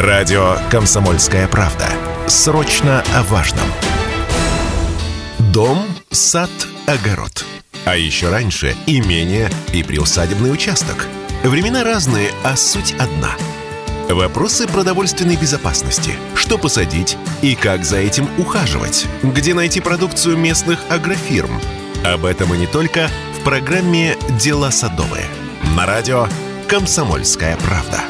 Радио «Комсомольская правда». Срочно о важном. Дом, сад, огород. А еще раньше имение и приусадебный участок. Времена разные, а суть одна. Вопросы продовольственной безопасности. Что посадить и как за этим ухаживать? Где найти продукцию местных агрофирм? Об этом и не только в программе «Дела садовые». На радио «Комсомольская правда».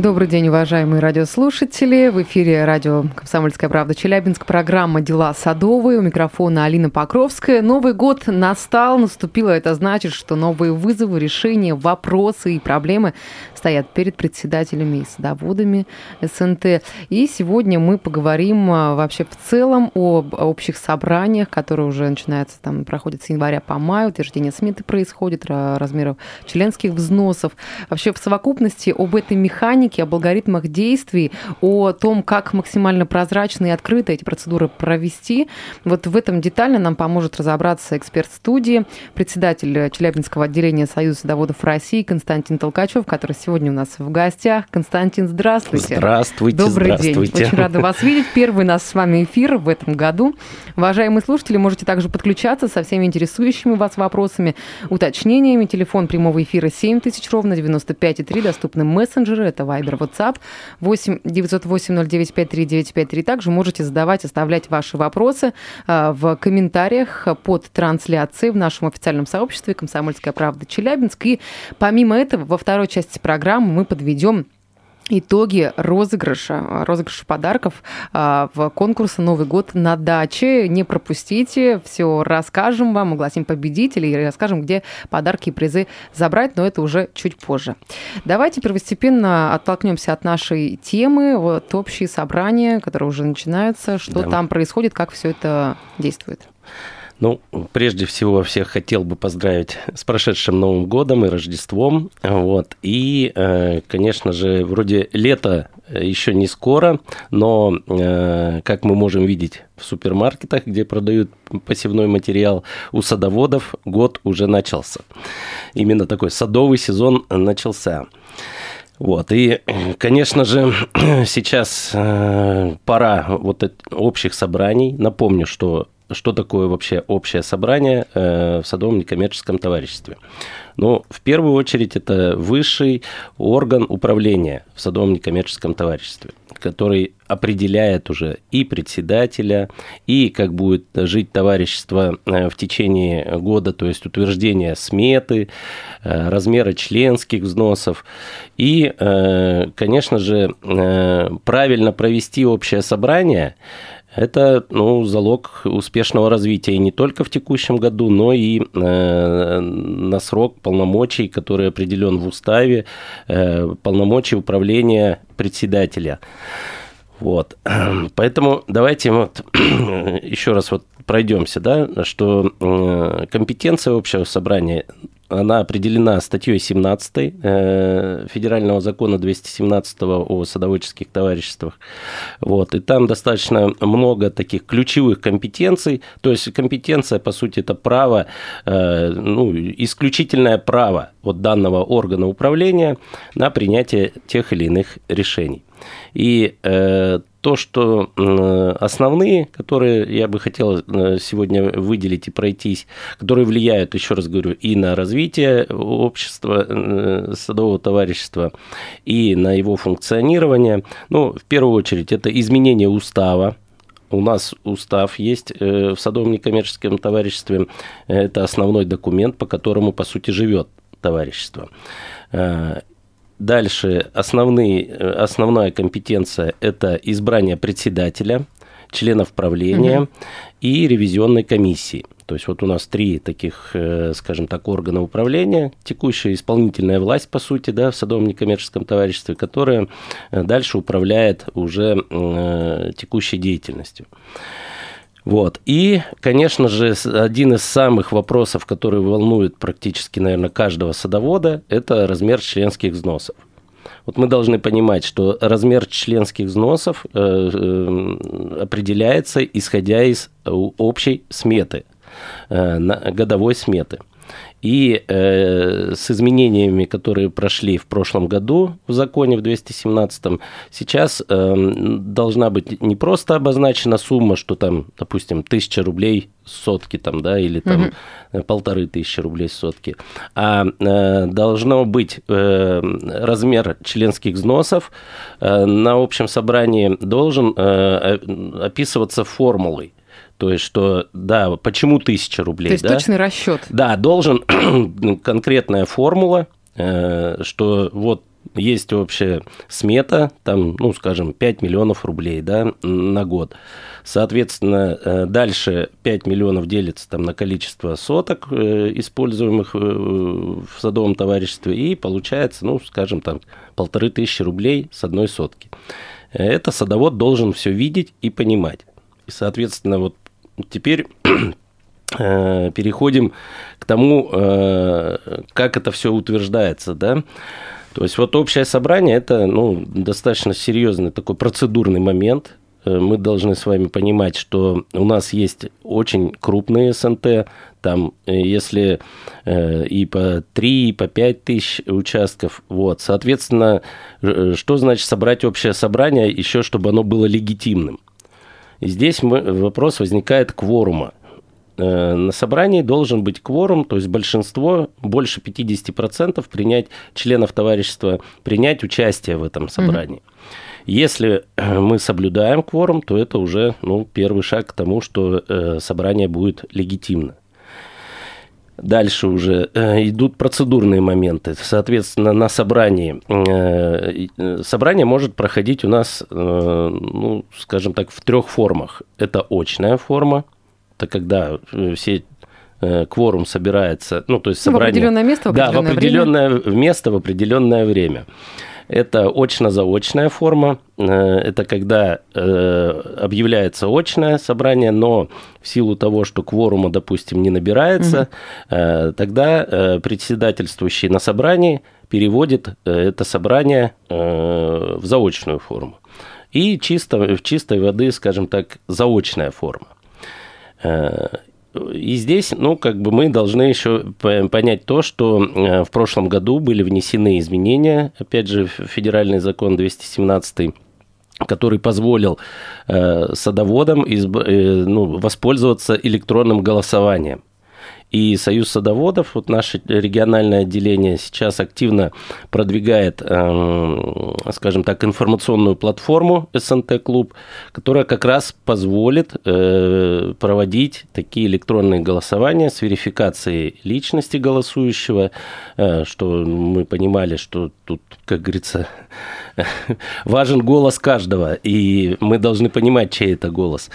Добрый день, уважаемые радиослушатели. В эфире радио «Комсомольская правда» Челябинск. Программа «Дела садовые». У микрофона Алина Покровская. Новый год настал, наступило. Это значит, что новые вызовы, решения, вопросы и проблемы стоят перед председателями и садоводами СНТ. И сегодня мы поговорим а, вообще в целом об общих собраниях, которые уже начинаются, там, проходят с января по май, утверждение сметы происходит, размеров членских взносов. Вообще в совокупности об этой механике, об алгоритмах действий, о том, как максимально прозрачно и открыто эти процедуры провести. Вот в этом детально нам поможет разобраться эксперт студии, председатель Челябинского отделения Союза садоводов России Константин Толкачев, который сегодня сегодня у нас в гостях. Константин, здравствуйте. Здравствуйте. Добрый здравствуйте. день. Очень рада вас видеть. Первый у нас с вами эфир в этом году. Уважаемые слушатели, можете также подключаться со всеми интересующими вас вопросами, уточнениями. Телефон прямого эфира 7000 ровно 95,3. Доступны мессенджеры. Это Viber, WhatsApp 8 908 0953 953. Также можете задавать, оставлять ваши вопросы а, в комментариях под трансляцией в нашем официальном сообществе «Комсомольская правда Челябинск». И помимо этого, во второй части программы программы мы подведем итоги розыгрыша, розыгрыша подарков а, в конкурсе «Новый год на даче». Не пропустите, все расскажем вам, огласим победителей и расскажем, где подарки и призы забрать, но это уже чуть позже. Давайте первостепенно оттолкнемся от нашей темы, вот общие собрания, которые уже начинаются, что да. там происходит, как все это действует. Ну, прежде всего, всех хотел бы поздравить с прошедшим Новым годом и Рождеством. Вот. И, э, конечно же, вроде лето еще не скоро, но, э, как мы можем видеть в супермаркетах, где продают посевной материал, у садоводов год уже начался. Именно такой садовый сезон начался. Вот. И, конечно же, сейчас э, пора вот общих собраний. Напомню, что что такое вообще общее собрание э, в садовом некоммерческом товариществе. Ну, в первую очередь, это высший орган управления в садовом некоммерческом товариществе, который определяет уже и председателя, и как будет жить товарищество э, в течение года, то есть утверждение сметы, э, размера членских взносов. И, конечно же, правильно провести общее собрание – это ну, залог успешного развития не только в текущем году, но и э, на срок полномочий, который определен в уставе, э, полномочий управления председателя. Вот. Поэтому давайте вот еще раз вот пройдемся, да, что э, компетенция общего собрания она определена статьей 17 э, Федерального закона 217 о садоводческих товариществах. Вот. И там достаточно много таких ключевых компетенций. То есть компетенция, по сути, это право, э, ну, исключительное право от данного органа управления на принятие тех или иных решений. И э, то, что основные, которые я бы хотел э, сегодня выделить и пройтись, которые влияют, еще раз говорю, и на развитие общества, э, садового товарищества, и на его функционирование. Ну, в первую очередь, это изменение устава, у нас устав есть в садовом некоммерческом товариществе. Это основной документ, по которому, по сути, живет товарищество. Дальше основные, э, основная компетенция – это избрание председателя, членов правления угу. и ревизионной комиссии. То есть вот у нас три таких, э, скажем так, органа управления, текущая исполнительная власть, по сути, да, в садовом некоммерческом товариществе, которая э, дальше управляет уже текущей деятельностью. Вот. И, конечно же, один из самых вопросов, который волнует практически, наверное, каждого садовода, это размер членских взносов. Вот мы должны понимать, что размер членских взносов э, э, определяется исходя из общей сметы, э, годовой сметы. И э, с изменениями, которые прошли в прошлом году в законе в 217, сейчас э, должна быть не просто обозначена сумма, что там, допустим, тысяча рублей сотки там, да, или там угу. полторы тысячи рублей сотки, а э, должно быть э, размер членских взносов э, на общем собрании должен э, описываться формулой. То есть, что, да, почему тысяча рублей? То есть, да? точный расчет. Да, должен конкретная формула, э, что вот есть общая смета, там, ну, скажем, 5 миллионов рублей да, на год. Соответственно, э, дальше 5 миллионов делится там, на количество соток, э, используемых в садовом товариществе, и получается, ну, скажем, там, полторы тысячи рублей с одной сотки. Это садовод должен все видеть и понимать. И, соответственно, вот Теперь э, переходим к тому, э, как это все утверждается, да. То есть вот общее собрание – это ну, достаточно серьезный такой процедурный момент. Э, мы должны с вами понимать, что у нас есть очень крупные СНТ, там, если и по 3, и по 5 тысяч участков, вот, соответственно, что значит собрать общее собрание, еще чтобы оно было легитимным? И здесь мы, вопрос возникает кворума. Э, на собрании должен быть кворум, то есть большинство, больше 50% принять членов товарищества, принять участие в этом собрании. Mm-hmm. Если э, мы соблюдаем кворум, то это уже ну, первый шаг к тому, что э, собрание будет легитимно. Дальше уже э, идут процедурные моменты. Соответственно, на собрании э, э, собрание может проходить у нас, ну, скажем так, в трех формах. Это очная форма, это когда все кворум собирается, ну, то есть собрание... в определенное место, в определенное Да, в определенное время. место, в определенное время. Это очно-заочная форма. Э, это когда э, объявляется очное собрание, но в силу того, что кворума, допустим, не набирается, угу. тогда председательствующий на собрании переводит это собрание в заочную форму. И чисто, в чистой воды, скажем так, заочная форма. И здесь, ну, как бы мы должны еще понять то, что э, в прошлом году были внесены изменения, опять же, в федеральный закон 217 который позволил э, садоводам изб, э, ну, воспользоваться электронным голосованием. И Союз садоводов, вот наше региональное отделение сейчас активно продвигает, эм, скажем так, информационную платформу СНТ-клуб, которая как раз позволит э, проводить такие электронные голосования с верификацией личности голосующего, э, что мы понимали, что тут, как говорится, важен голос каждого, и мы должны понимать, чей это голос.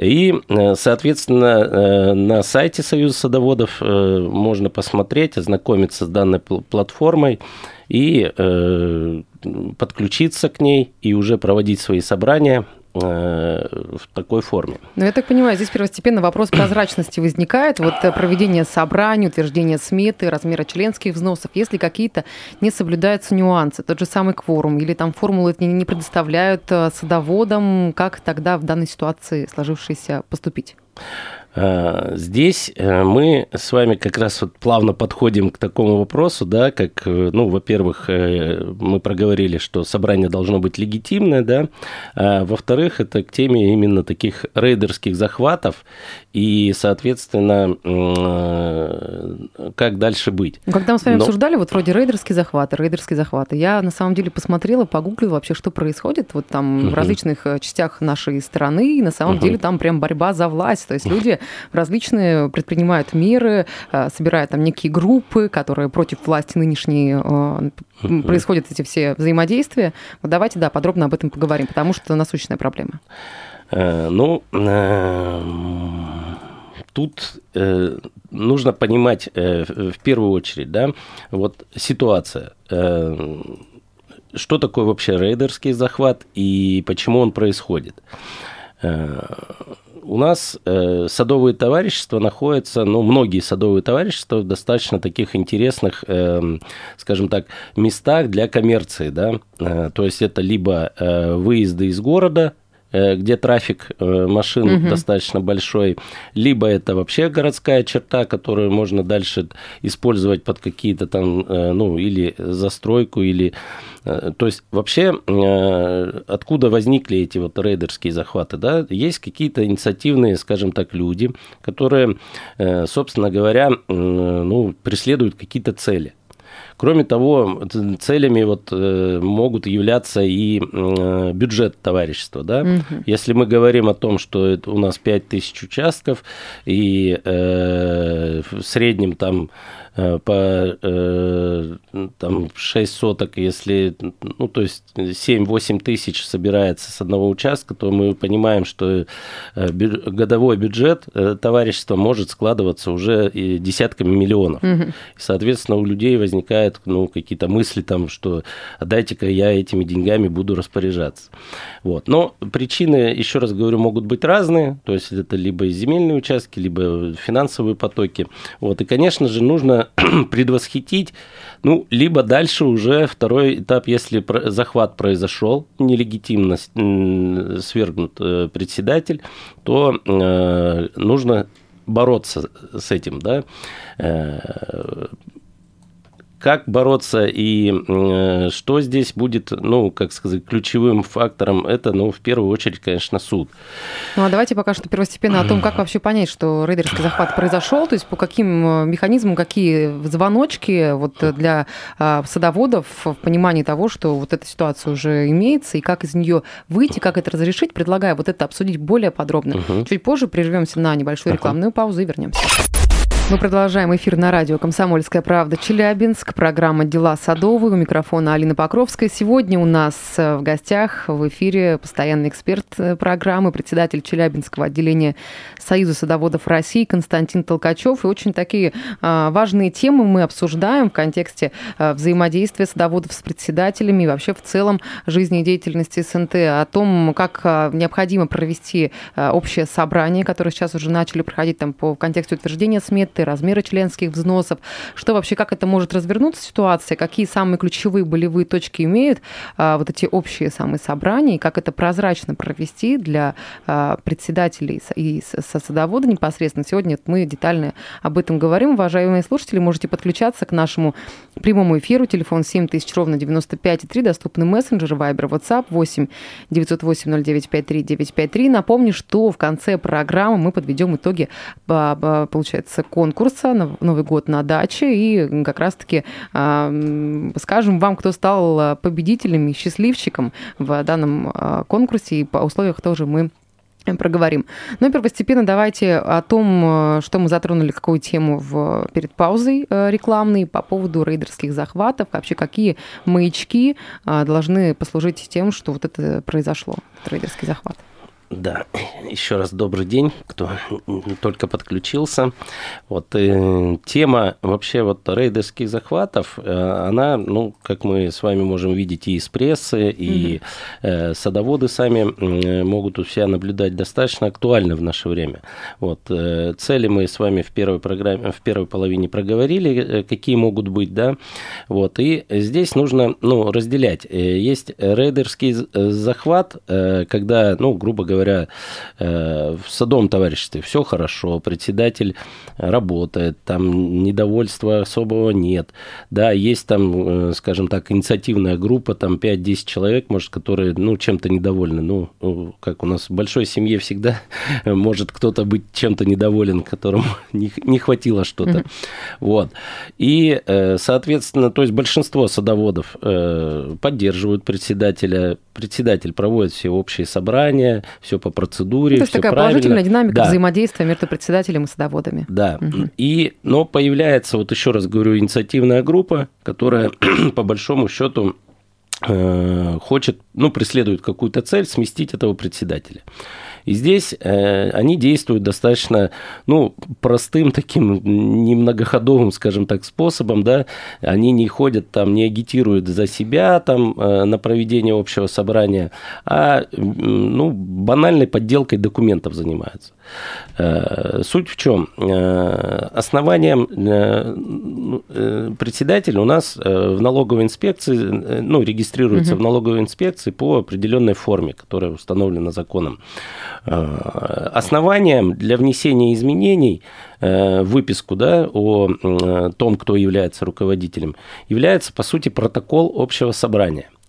И, э, соответственно, э, на сайте Союза садоводов э, можно посмотреть, ознакомиться с данной платформой и подключиться к ней и уже проводить свои собрания в такой форме. Ну, я так понимаю, здесь первостепенно вопрос прозрачности возникает. Вот э, проведение собраний, утверждение сметы, размера членских взносов, если какие-то не соблюдаются нюансы, тот же самый кворум, или там формулы не предоставляют э, садоводам, как тогда в данной ситуации сложившейся поступить? А, здесь э, мы с вами как раз вот плавно подходим к такому вопросу, да, как, э, ну, во-первых, э, мы проговорили, что собрание должно быть легитимное, да, а во-вторых, это к теме именно таких рейдерских захватов и, соответственно, как дальше быть. Ну, когда мы с вами Но... обсуждали, вот вроде рейдерские захваты, рейдерские захваты, я на самом деле посмотрела, погуглила вообще, что происходит вот там угу. в различных частях нашей страны, и на самом угу. деле там прям борьба за власть, то есть люди различные предпринимают меры, э, собирают там некие группы, которые против власти нынешней э, происходят эти все взаимодействия. Вот давайте, да, подробно об этом поговорим, потому что это насущная проблема. Э, ну, тут нужно понимать в первую очередь, да, вот ситуация. Что такое вообще рейдерский захват и почему он происходит? У нас э, садовые товарищества находятся, ну, многие садовые товарищества в достаточно таких интересных, э, скажем так, местах для коммерции, да, э, то есть это либо э, выезды из города, где трафик э, машин угу. достаточно большой, либо это вообще городская черта, которую можно дальше использовать под какие-то там, ну, или застройку, или... То есть вообще откуда возникли эти вот рейдерские захваты, да? Есть какие-то инициативные, скажем так, люди, которые, собственно говоря, ну, преследуют какие-то цели. Кроме того, целями вот э, могут являться и э, бюджет товарищества. Да? Угу. Если мы говорим о том, что у нас 5000 участков, и э, в среднем там по э, там, 6 соток, если, ну, то есть 7-8 тысяч собирается с одного участка, то мы понимаем, что э, годовой бюджет товарищества может складываться уже десятками миллионов. Угу. соответственно, у людей возникают ну, какие-то мысли, там, что дайте-ка я этими деньгами буду распоряжаться. Вот. Но причины, еще раз говорю, могут быть разные, то есть это либо земельные участки, либо финансовые потоки. Вот. И, конечно же, нужно предвосхитить, ну, либо дальше уже второй этап, если захват произошел, нелегитимно свергнут э, председатель, то э, нужно бороться с этим, да, э, как бороться и э, что здесь будет, ну, как сказать, ключевым фактором, это, ну, в первую очередь, конечно, суд. Ну, а давайте пока что первостепенно о том, как вообще понять, что рейдерский захват произошел, то есть по каким э, механизмам, какие звоночки вот для а, садоводов в понимании того, что вот эта ситуация уже имеется, и как из нее выйти, как это разрешить, предлагаю вот это обсудить более подробно. Угу. Чуть позже прервемся на небольшую рекламную паузу и вернемся. Мы продолжаем эфир на радио «Комсомольская правда» Челябинск. Программа «Дела садовые». У микрофона Алина Покровская. Сегодня у нас э, в гостях в эфире постоянный эксперт э, программы, председатель Челябинского отделения Союза садоводов России Константин Толкачев. И очень такие а, важные темы мы обсуждаем в контексте а, взаимодействия садоводов с председателями и вообще в целом жизнедеятельности СНТ. О том, как а, необходимо провести общее собрание, которое сейчас уже начали проходить там по в контексте утверждения сметы выплаты, размеры членских взносов, что вообще, как это может развернуться ситуация, какие самые ключевые болевые точки имеют а, вот эти общие самые собрания, и как это прозрачно провести для а, председателей и садовода непосредственно. Сегодня мы детально об этом говорим. Уважаемые слушатели, можете подключаться к нашему прямому эфиру. Телефон 7000 ровно 95,3, доступны мессенджеры, Viber, WhatsApp 8 908 0953 953. Напомню, что в конце программы мы подведем итоги, получается, кон конкурса Новый год на даче и как раз-таки э, скажем вам, кто стал победителем и счастливчиком в данном э, конкурсе, и по условиях тоже мы проговорим. Но первостепенно давайте о том, что мы затронули, какую тему в, перед паузой рекламной по поводу рейдерских захватов, вообще какие маячки должны послужить тем, что вот это произошло, рейдерский захват. Да, еще раз добрый день, кто только подключился. Вот э, тема вообще вот рейдерских захватов, э, она, ну, как мы с вами можем видеть и из прессы, и э, садоводы сами э, могут у себя наблюдать достаточно актуально в наше время. Вот э, цели мы с вами в первой программе, в первой половине проговорили, э, какие могут быть, да. Вот и здесь нужно, ну, разделять. Э, есть рейдерский захват, э, когда, ну, грубо говоря говоря, э, в садовом товариществе все хорошо, председатель работает, там недовольства особого нет. Да, есть там, э, скажем так, инициативная группа, там 5-10 человек, может, которые, ну, чем-то недовольны. Ну, как у нас в большой семье всегда может кто-то быть чем-то недоволен, которому не, не хватило что-то. Mm-hmm. Вот. И, э, соответственно, то есть большинство садоводов поддерживают председателя, председатель проводит все общие собрания, все по процедуре. То есть такая правильно. положительная динамика да. взаимодействия между председателем и садоводами. Да. Угу. И, но появляется, вот еще раз говорю, инициативная группа, которая по большому счету э, хочет, ну, преследует какую-то цель сместить этого председателя. И здесь э, они действуют достаточно, ну, простым таким немногоходовым, скажем так, способом, да, они не ходят там, не агитируют за себя там э, на проведение общего собрания, а, ну, банальной подделкой документов занимаются. Э, суть в чем? Э, основанием э, ну, председателя у нас в налоговой инспекции, ну, регистрируется угу. в налоговой инспекции по определенной форме, которая установлена законом. Основанием для внесения изменений в выписку да, о том, кто является руководителем, является, по сути, протокол общего собрания –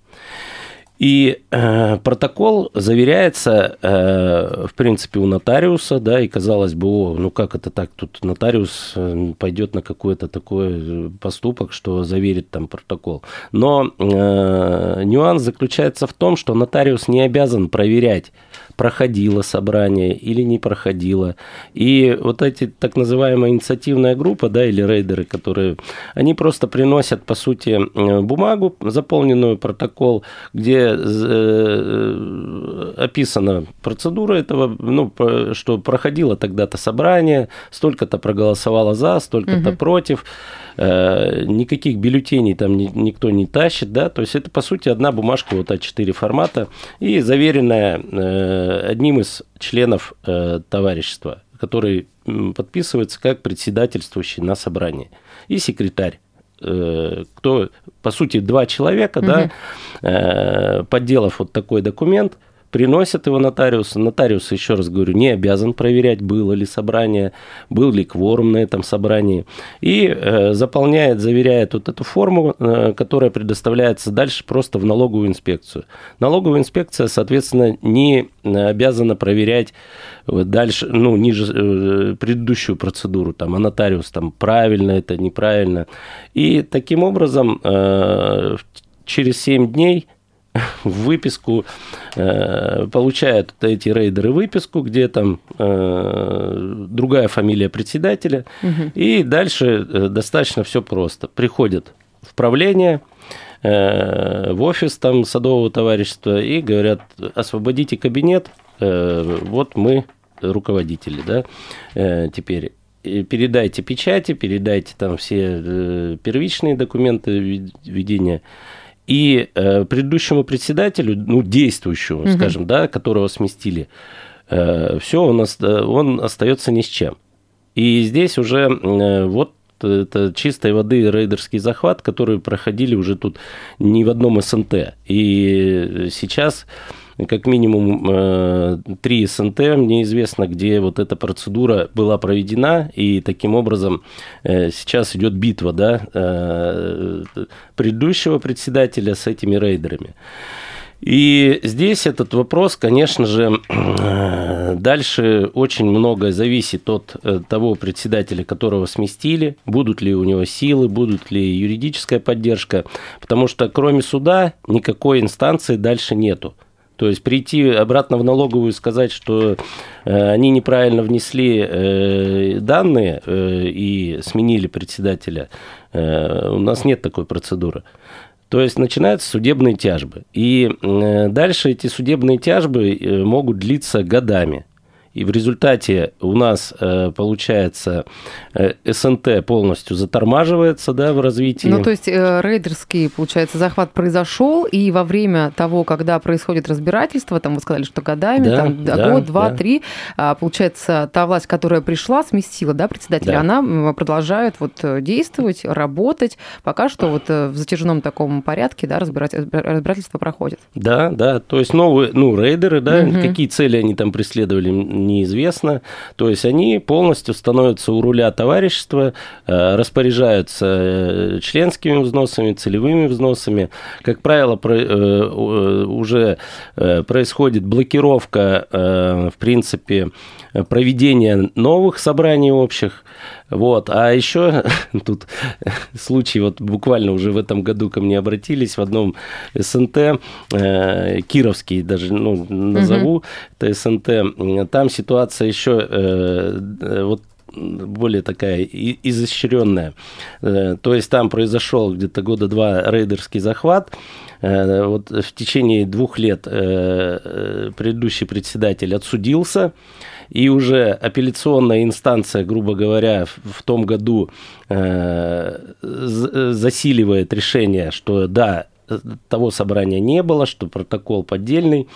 и э, протокол заверяется, э, в принципе, у нотариуса, да, и казалось бы, о, ну как это так, тут нотариус э, пойдет на какой-то такой э, поступок, что заверит там протокол. Но э, нюанс заключается в том, что нотариус не обязан проверять, проходило собрание или не проходило. И вот эти так называемая инициативная группа, да, или рейдеры, которые, они просто приносят, по сути, э, бумагу, заполненную протокол, где э, описана процедура этого, ну, что проходило тогда-то собрание, столько-то проголосовало за, столько-то угу. против. Э, никаких бюллетеней там никто не тащит, да, то есть это, по сути, одна бумажка вот А4 формата и заверенная э, одним из членов э, товарищества, который подписывается как председательствующий на собрании, и секретарь кто, по сути, два человека, угу. да, подделав вот такой документ, приносят его нотариусу. Нотариус, еще раз говорю, не обязан проверять, было ли собрание, был ли кворум на этом собрании. И э, заполняет, заверяет вот эту форму, э, которая предоставляется дальше просто в налоговую инспекцию. Налоговая инспекция, соответственно, не обязана проверять дальше, ну, ниже э, предыдущую процедуру, там, а нотариус там правильно это, неправильно. И таким образом э, через 7 дней выписку, э, получают эти рейдеры выписку, где там э, другая фамилия председателя, угу. и дальше э, достаточно все просто. Приходят в правление, в офис там садового товарищества и говорят, освободите кабинет, вот мы руководители, да, теперь передайте печати, передайте там все первичные документы ведения и э, предыдущему председателю, ну, действующему, угу. скажем, да, которого сместили, э, все, он, он остается ни с чем. И здесь уже э, вот это чистой воды рейдерский захват, который проходили уже тут не в одном СНТ. И сейчас как минимум э, три СНТ, мне известно, где вот эта процедура была проведена, и таким образом э, сейчас идет битва да, э, предыдущего председателя с этими рейдерами. И здесь этот вопрос, конечно же, дальше очень многое зависит от того председателя, которого сместили, будут ли у него силы, будут ли юридическая поддержка, потому что кроме суда никакой инстанции дальше нету. То есть прийти обратно в налоговую и сказать, что э, они неправильно внесли э, данные э, и сменили председателя, у нас нет такой процедуры. То есть начинаются судебные тяжбы. И дальше эти судебные тяжбы могут длиться годами. И в результате у нас э, получается э, СНТ полностью затормаживается да, в развитии. Ну, то есть э, рейдерский, получается, захват произошел, и во время того, когда происходит разбирательство, там вы сказали, что годами, да, там, да, год, два, да. три, а, получается, та власть, которая пришла, сместила да, председателя, да. она продолжает вот действовать, работать, пока что вот в затяжном таком порядке да, разбирательство проходит. Да, да, то есть новые, ну, рейдеры, да, угу. какие цели они там преследовали, неизвестно. То есть они полностью становятся у руля товарищества, э, распоряжаются э, членскими взносами, целевыми взносами. Как правило, э, уже происходит блокировка, в принципе, проведения новых собраний общих. Вот. А еще тут случай, вот буквально уже в этом году ко мне обратились в одном СНТ, э, Кировский даже, ну, назову, угу. это СНТ, там ситуация еще, э, вот более такая изощренная. То есть там произошел где-то года два рейдерский захват. Вот в течение двух лет предыдущий председатель отсудился, и уже апелляционная инстанция, грубо говоря, в том году засиливает решение, что да, того собрания не было, что протокол поддельный.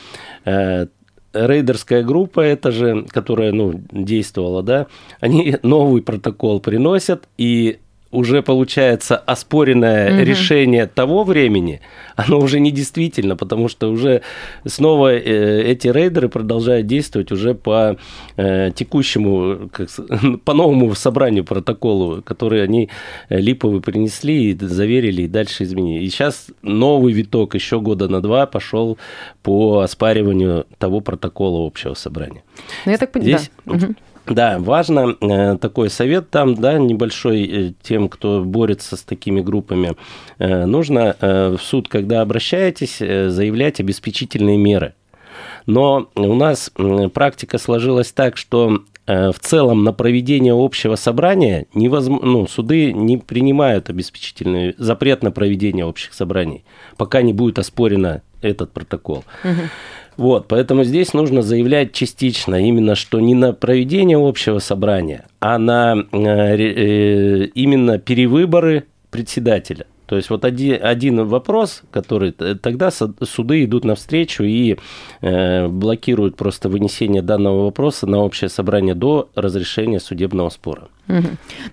Э, рейдерская группа, это же, которая ну, действовала, да, они новый протокол приносят, и уже получается оспоренное угу. решение того времени, оно уже не действительно, потому что уже снова э, эти рейдеры продолжают действовать уже по э, текущему, как, по новому собранию протоколу, который они э, липовый принесли и заверили, и дальше изменили. И сейчас новый виток еще года на два пошел по оспариванию того протокола общего собрания. Ну, я так понимаю, Здесь... да. Угу. Да, важно э, такой совет там, да, небольшой э, тем, кто борется с такими группами. Э, нужно в суд, когда обращаетесь, заявлять обеспечительные меры. Но у нас практика сложилась так, что в целом на проведение общего собрания невозможно, ну, суды не принимают обеспечительный запрет на проведение общих собраний, пока не будет оспорено этот протокол. Угу. Вот, поэтому здесь нужно заявлять частично, именно что не на проведение общего собрания, а на э, э, именно перевыборы председателя. То есть вот один, один вопрос, который тогда суды идут навстречу и э, блокируют просто вынесение данного вопроса на общее собрание до разрешения судебного спора. Угу.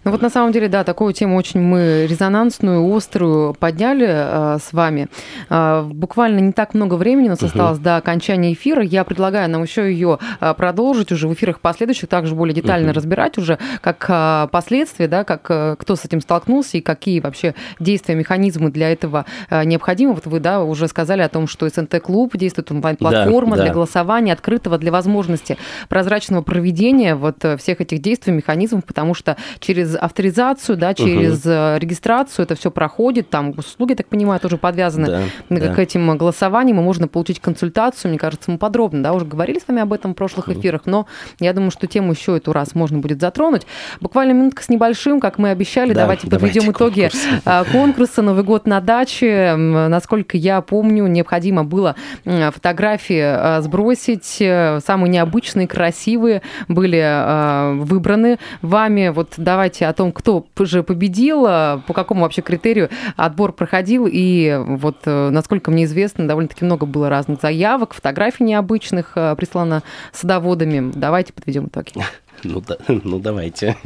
Ну вот на самом деле, да, такую тему очень мы резонансную, острую подняли э, с вами. Э, буквально не так много времени у нас угу. осталось до окончания эфира. Я предлагаю нам еще ее э, продолжить уже в эфирах последующих, также более детально угу. разбирать уже, как э, последствия, да, как э, кто с этим столкнулся и какие вообще действия, механизмы для этого э, необходимы. Вот вы, да, уже сказали о том, что СНТ-клуб действует онлайн-платформа да, для да. голосования, открытого для возможности прозрачного проведения вот всех этих действий, механизмов, потому что что через авторизацию, да, через угу. регистрацию это все проходит, там услуги, так понимаю, тоже подвязаны да, к да. этим голосованиям, и можно получить консультацию, мне кажется, мы подробно, да, уже говорили с вами об этом в прошлых эфирах, но я думаю, что тему еще эту раз можно будет затронуть. Буквально минутка с небольшим, как мы обещали, да, давайте подведем давайте итоги конкурс. А, конкурса «Новый год на даче». Насколько я помню, необходимо было фотографии а, сбросить, э, самые необычные, красивые были выбраны вами вот давайте о том, кто же победил, а, по какому вообще критерию отбор проходил, и вот, э, насколько мне известно, довольно-таки много было разных заявок, фотографий необычных э, прислано садоводами. Давайте подведем итоги. Ну, да, ну давайте.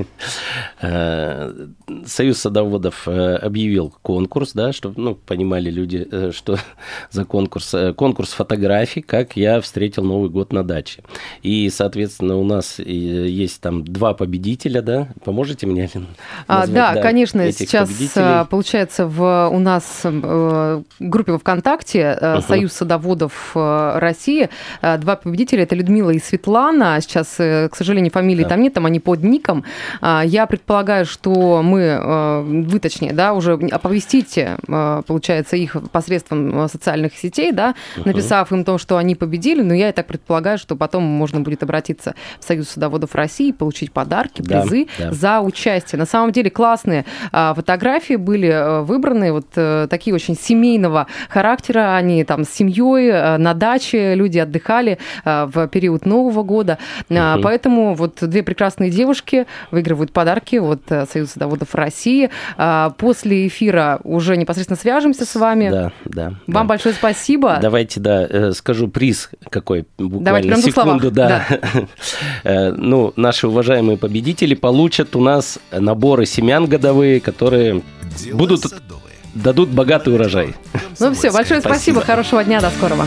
Э, Союз садоводов э, объявил конкурс, да, чтобы ну, понимали люди, э, что за конкурс. Конкурс фотографий, как я встретил Новый год на даче. И, соответственно, у нас есть там два победителя, да? Поможете мне? А, да, да, конечно. Сейчас, получается, в, у нас в группе ВКонтакте uh-huh. Союз садоводов России два победителя. Это Людмила и Светлана. Сейчас, к сожалению, фамилии там нет, там они под ником. А, я предполагаю, что мы, э, вы точнее, да, уже оповестите, э, получается, их посредством э, социальных сетей, да, написав им то, что они победили, но я и так предполагаю, что потом можно будет обратиться в Союз садоводов России, получить подарки, призы да, да. за участие. На самом деле классные а, фотографии были выбраны, вот такие очень семейного характера, они там с семьей на даче, люди отдыхали в период Нового года, угу. поэтому вот две прекрасные девушки выигрывают подарки от э, Союза садоводов России. А, после эфира уже непосредственно свяжемся с вами. Да, да. Вам да. большое спасибо. Давайте, да, э, скажу приз какой, буквально Давайте, прям секунду, да. да. Э, ну, наши уважаемые победители получат у нас наборы семян годовые, которые Дела будут садовые. дадут богатый урожай. Ну все, большое спасибо. спасибо, хорошего дня, до скорого.